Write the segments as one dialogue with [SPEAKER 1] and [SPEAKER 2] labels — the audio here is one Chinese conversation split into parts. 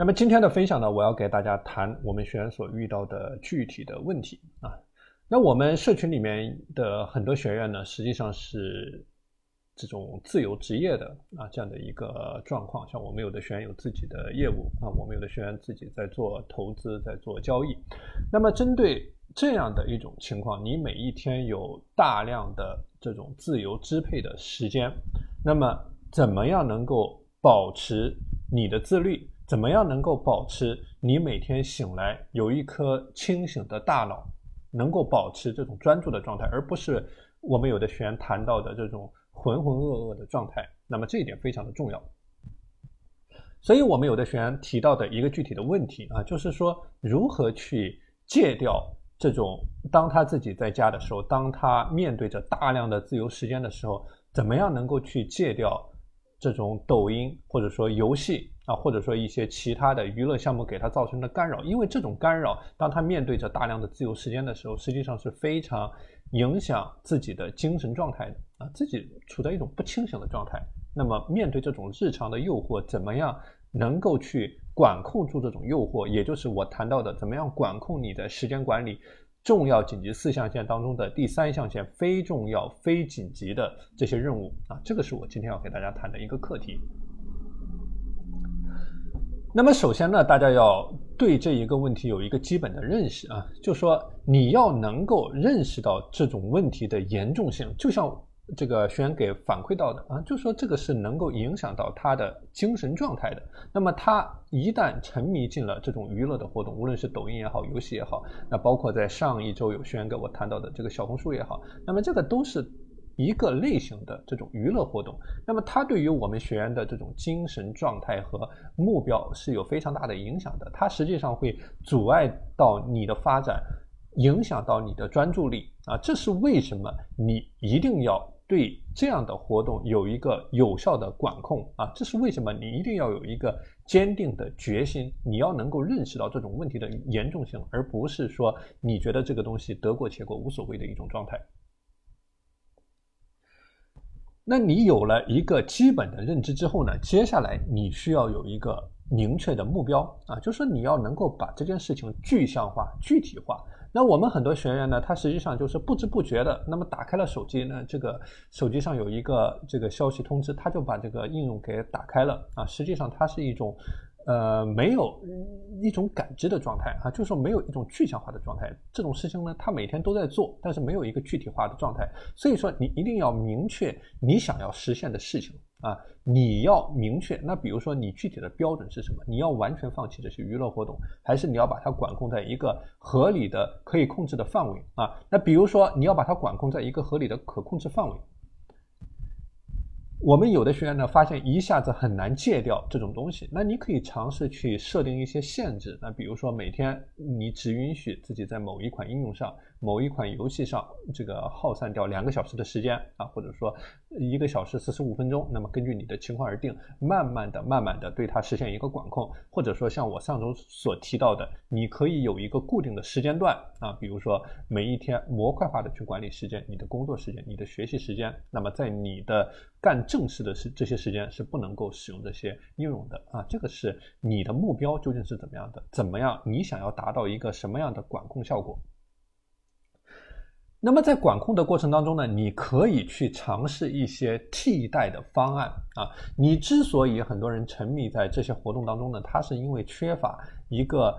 [SPEAKER 1] 那么今天的分享呢，我要给大家谈我们学员所遇到的具体的问题啊。那我们社群里面的很多学员呢，实际上是这种自由职业的啊这样的一个状况。像我们有的学员有自己的业务啊，我们有的学员自己在做投资，在做交易。那么针对这样的一种情况，你每一天有大量的这种自由支配的时间，那么怎么样能够保持你的自律？怎么样能够保持你每天醒来有一颗清醒的大脑，能够保持这种专注的状态，而不是我们有的学员谈到的这种浑浑噩噩的状态。那么这一点非常的重要。所以我们有的学员提到的一个具体的问题啊，就是说如何去戒掉这种当他自己在家的时候，当他面对着大量的自由时间的时候，怎么样能够去戒掉这种抖音或者说游戏。啊，或者说一些其他的娱乐项目给他造成的干扰，因为这种干扰，当他面对着大量的自由时间的时候，实际上是非常影响自己的精神状态的啊，自己处在一种不清醒的状态。那么面对这种日常的诱惑，怎么样能够去管控住这种诱惑？也就是我谈到的，怎么样管控你的时间管理？重要紧急四象限当中的第三象限，非重要非紧急的这些任务啊，这个是我今天要给大家谈的一个课题。那么首先呢，大家要对这一个问题有一个基本的认识啊，就说你要能够认识到这种问题的严重性，就像这个学员给反馈到的啊，就说这个是能够影响到他的精神状态的。那么他一旦沉迷进了这种娱乐的活动，无论是抖音也好，游戏也好，那包括在上一周有学员跟我谈到的这个小红书也好，那么这个都是。一个类型的这种娱乐活动，那么它对于我们学员的这种精神状态和目标是有非常大的影响的。它实际上会阻碍到你的发展，影响到你的专注力啊。这是为什么你一定要对这样的活动有一个有效的管控啊？这是为什么你一定要有一个坚定的决心？你要能够认识到这种问题的严重性，而不是说你觉得这个东西得过且过无所谓的一种状态。那你有了一个基本的认知之后呢？接下来你需要有一个明确的目标啊，就是说你要能够把这件事情具象化、具体化。那我们很多学员呢，他实际上就是不知不觉的，那么打开了手机呢，这个手机上有一个这个消息通知，他就把这个应用给打开了啊。实际上它是一种。呃，没有一种感知的状态啊，就是说没有一种具象化的状态。这种事情呢，他每天都在做，但是没有一个具体化的状态。所以说，你一定要明确你想要实现的事情啊，你要明确。那比如说，你具体的标准是什么？你要完全放弃这些娱乐活动，还是你要把它管控在一个合理的、可以控制的范围啊？那比如说，你要把它管控在一个合理的、可控制范围。我们有的学员呢，发现一下子很难戒掉这种东西，那你可以尝试去设定一些限制，那比如说每天你只允许自己在某一款应用上。某一款游戏上，这个耗散掉两个小时的时间啊，或者说一个小时四十五分钟，那么根据你的情况而定，慢慢的、慢慢的对它实现一个管控，或者说像我上周所提到的，你可以有一个固定的时间段啊，比如说每一天模块化的去管理时间，你的工作时间、你的学习时间，那么在你的干正事的时这些时间是不能够使用这些应用的啊，这个是你的目标究竟是怎么样的？怎么样？你想要达到一个什么样的管控效果？那么在管控的过程当中呢，你可以去尝试一些替代的方案啊。你之所以很多人沉迷在这些活动当中呢，它是因为缺乏一个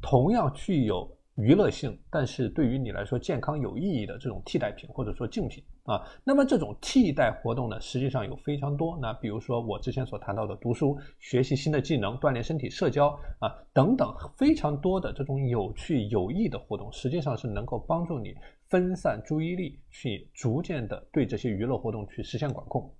[SPEAKER 1] 同样具有娱乐性，但是对于你来说健康有意义的这种替代品或者说竞品啊。那么这种替代活动呢，实际上有非常多。那比如说我之前所谈到的读书、学习新的技能、锻炼身体、社交啊等等非常多的这种有趣有益的活动，实际上是能够帮助你。分散注意力，去逐渐的对这些娱乐活动去实现管控。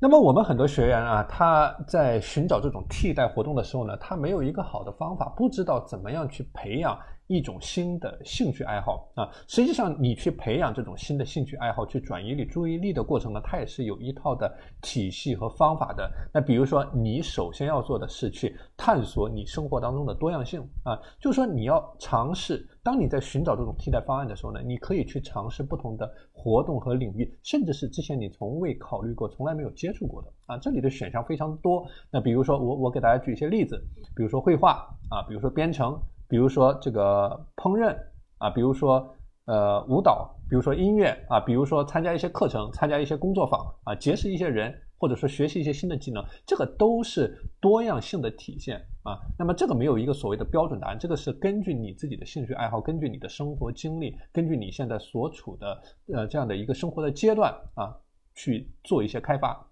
[SPEAKER 1] 那么我们很多学员啊，他在寻找这种替代活动的时候呢，他没有一个好的方法，不知道怎么样去培养一种新的兴趣爱好啊。实际上，你去培养这种新的兴趣爱好，去转移你注意力的过程呢，它也是有一套的体系和方法的。那比如说，你首先要做的是去探索你生活当中的多样性啊，就是说你要尝试。当你在寻找这种替代方案的时候呢，你可以去尝试不同的活动和领域，甚至是之前你从未考虑过、从来没有接触过的啊。这里的选项非常多。那比如说，我我给大家举一些例子，比如说绘画啊，比如说编程，比如说这个烹饪啊，比如说呃舞蹈，比如说音乐啊，比如说参加一些课程、参加一些工作坊啊，结识一些人。或者说学习一些新的技能，这个都是多样性的体现啊。那么这个没有一个所谓的标准答案，这个是根据你自己的兴趣爱好，根据你的生活经历，根据你现在所处的呃这样的一个生活的阶段啊去做一些开发。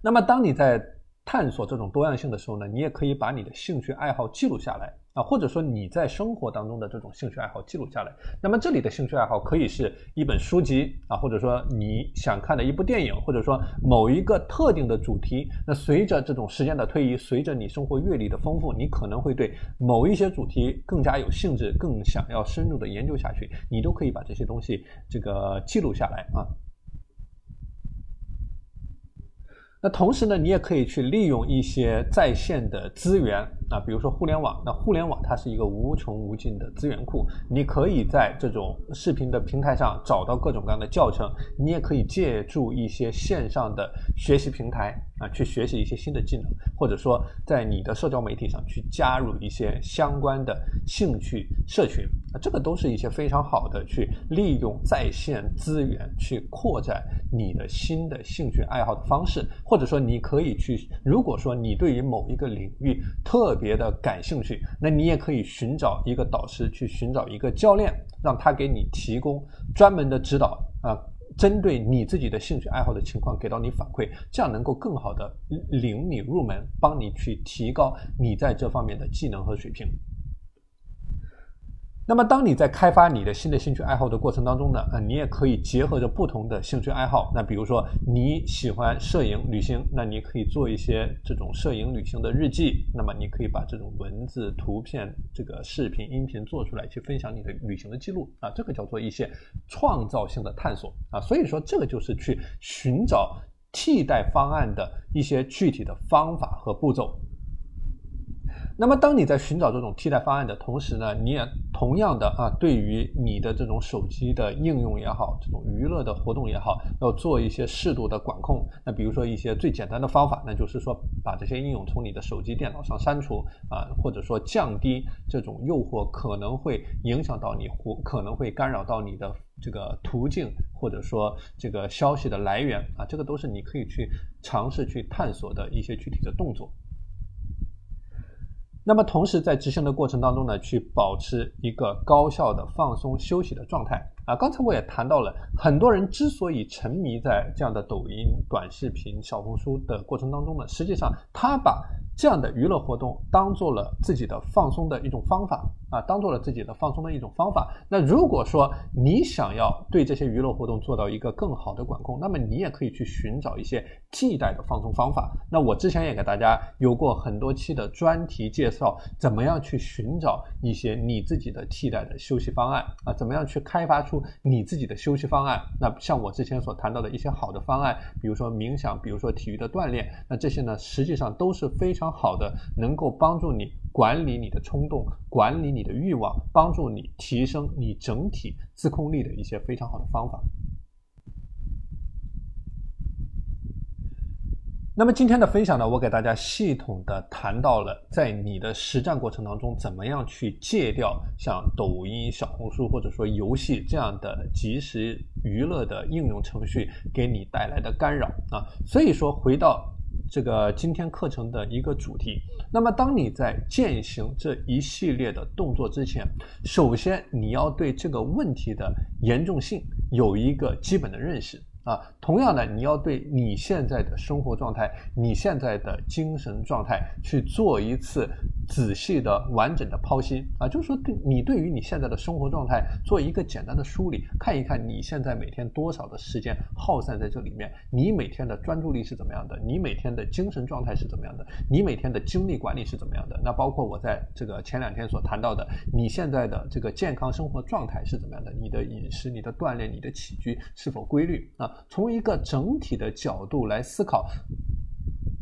[SPEAKER 1] 那么当你在探索这种多样性的时候呢，你也可以把你的兴趣爱好记录下来。啊，或者说你在生活当中的这种兴趣爱好记录下来，那么这里的兴趣爱好可以是一本书籍啊，或者说你想看的一部电影，或者说某一个特定的主题。那随着这种时间的推移，随着你生活阅历的丰富，你可能会对某一些主题更加有兴致，更想要深入的研究下去，你都可以把这些东西这个记录下来啊。那同时呢，你也可以去利用一些在线的资源啊，比如说互联网。那互联网它是一个无穷无尽的资源库，你可以在这种视频的平台上找到各种各样的教程，你也可以借助一些线上的学习平台啊，去学习一些新的技能，或者说在你的社交媒体上去加入一些相关的兴趣社群啊，这个都是一些非常好的去利用在线资源去扩展你的新的兴趣爱好的方式。或者说，你可以去，如果说你对于某一个领域特别的感兴趣，那你也可以寻找一个导师，去寻找一个教练，让他给你提供专门的指导啊，针对你自己的兴趣爱好的情况给到你反馈，这样能够更好的领你入门，帮你去提高你在这方面的技能和水平。那么，当你在开发你的新的兴趣爱好的过程当中呢，啊，你也可以结合着不同的兴趣爱好。那比如说你喜欢摄影、旅行，那你可以做一些这种摄影、旅行的日记。那么，你可以把这种文字、图片、这个视频、音频做出来，去分享你的旅行的记录啊。这个叫做一些创造性的探索啊。所以说，这个就是去寻找替代方案的一些具体的方法和步骤。那么，当你在寻找这种替代方案的同时呢，你也同样的啊，对于你的这种手机的应用也好，这种娱乐的活动也好，要做一些适度的管控。那比如说一些最简单的方法，那就是说把这些应用从你的手机、电脑上删除啊，或者说降低这种诱惑可能会影响到你或可能会干扰到你的这个途径，或者说这个消息的来源啊，这个都是你可以去尝试去探索的一些具体的动作。那么，同时在执行的过程当中呢，去保持一个高效的放松休息的状态。啊。刚才我也谈到了，很多人之所以沉迷在这样的抖音、短视频、小红书的过程当中呢，实际上他把这样的娱乐活动当做了自己的放松的一种方法。啊，当做了自己的放松的一种方法。那如果说你想要对这些娱乐活动做到一个更好的管控，那么你也可以去寻找一些替代的放松方法。那我之前也给大家有过很多期的专题介绍，怎么样去寻找一些你自己的替代的休息方案啊？怎么样去开发出你自己的休息方案？那像我之前所谈到的一些好的方案，比如说冥想，比如说体育的锻炼，那这些呢，实际上都是非常好的，能够帮助你。管理你的冲动，管理你的欲望，帮助你提升你整体自控力的一些非常好的方法。那么今天的分享呢，我给大家系统的谈到了在你的实战过程当中，怎么样去戒掉像抖音、小红书或者说游戏这样的即时娱乐的应用程序给你带来的干扰啊。所以说，回到。这个今天课程的一个主题。那么，当你在践行这一系列的动作之前，首先你要对这个问题的严重性有一个基本的认识啊。同样的，你要对你现在的生活状态、你现在的精神状态去做一次仔细的、完整的剖析啊，就是说对你对于你现在的生活状态做一个简单的梳理，看一看你现在每天多少的时间耗散在这里面，你每天的专注力是怎么样的，你每天的精神状态是怎么样的，你每天的精力管理是怎么样的？那包括我在这个前两天所谈到的，你现在的这个健康生活状态是怎么样的？你的饮食、你的锻炼、你的起居是否规律啊？从一个整体的角度来思考。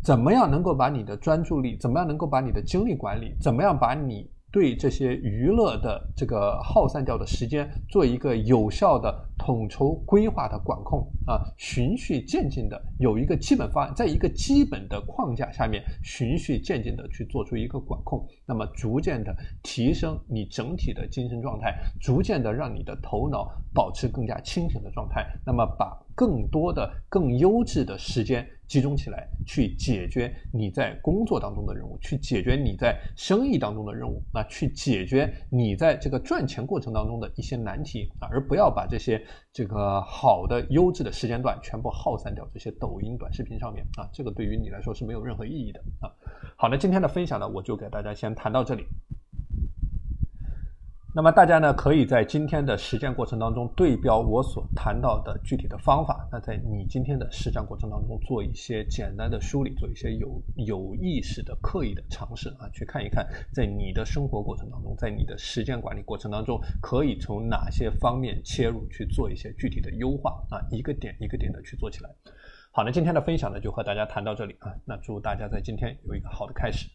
[SPEAKER 1] 怎么样能够把你的专注力，怎么样能够把你的精力管理，怎么样把你对这些娱乐的这个耗散掉的时间做一个有效的统筹规划的管控啊，循序渐进的有一个基本方案，在一个基本的框架下面，循序渐进的去做出一个管控，那么逐渐的提升你整体的精神状态，逐渐的让你的头脑保持更加清醒的状态，那么把更多的更优质的时间。集中起来去解决你在工作当中的任务，去解决你在生意当中的任务，那去解决你在这个赚钱过程当中的一些难题啊，而不要把这些这个好的优质的时间段全部耗散掉这些抖音短视频上面啊，这个对于你来说是没有任何意义的啊。好，那今天的分享呢，我就给大家先谈到这里。那么大家呢，可以在今天的实践过程当中对标我所谈到的具体的方法。那在你今天的实战过程当中，做一些简单的梳理，做一些有有意识的、刻意的尝试啊，去看一看，在你的生活过程当中，在你的时间管理过程当中，可以从哪些方面切入去做一些具体的优化啊，一个点一个点的去做起来。好，那今天的分享呢，就和大家谈到这里啊。那祝大家在今天有一个好的开始。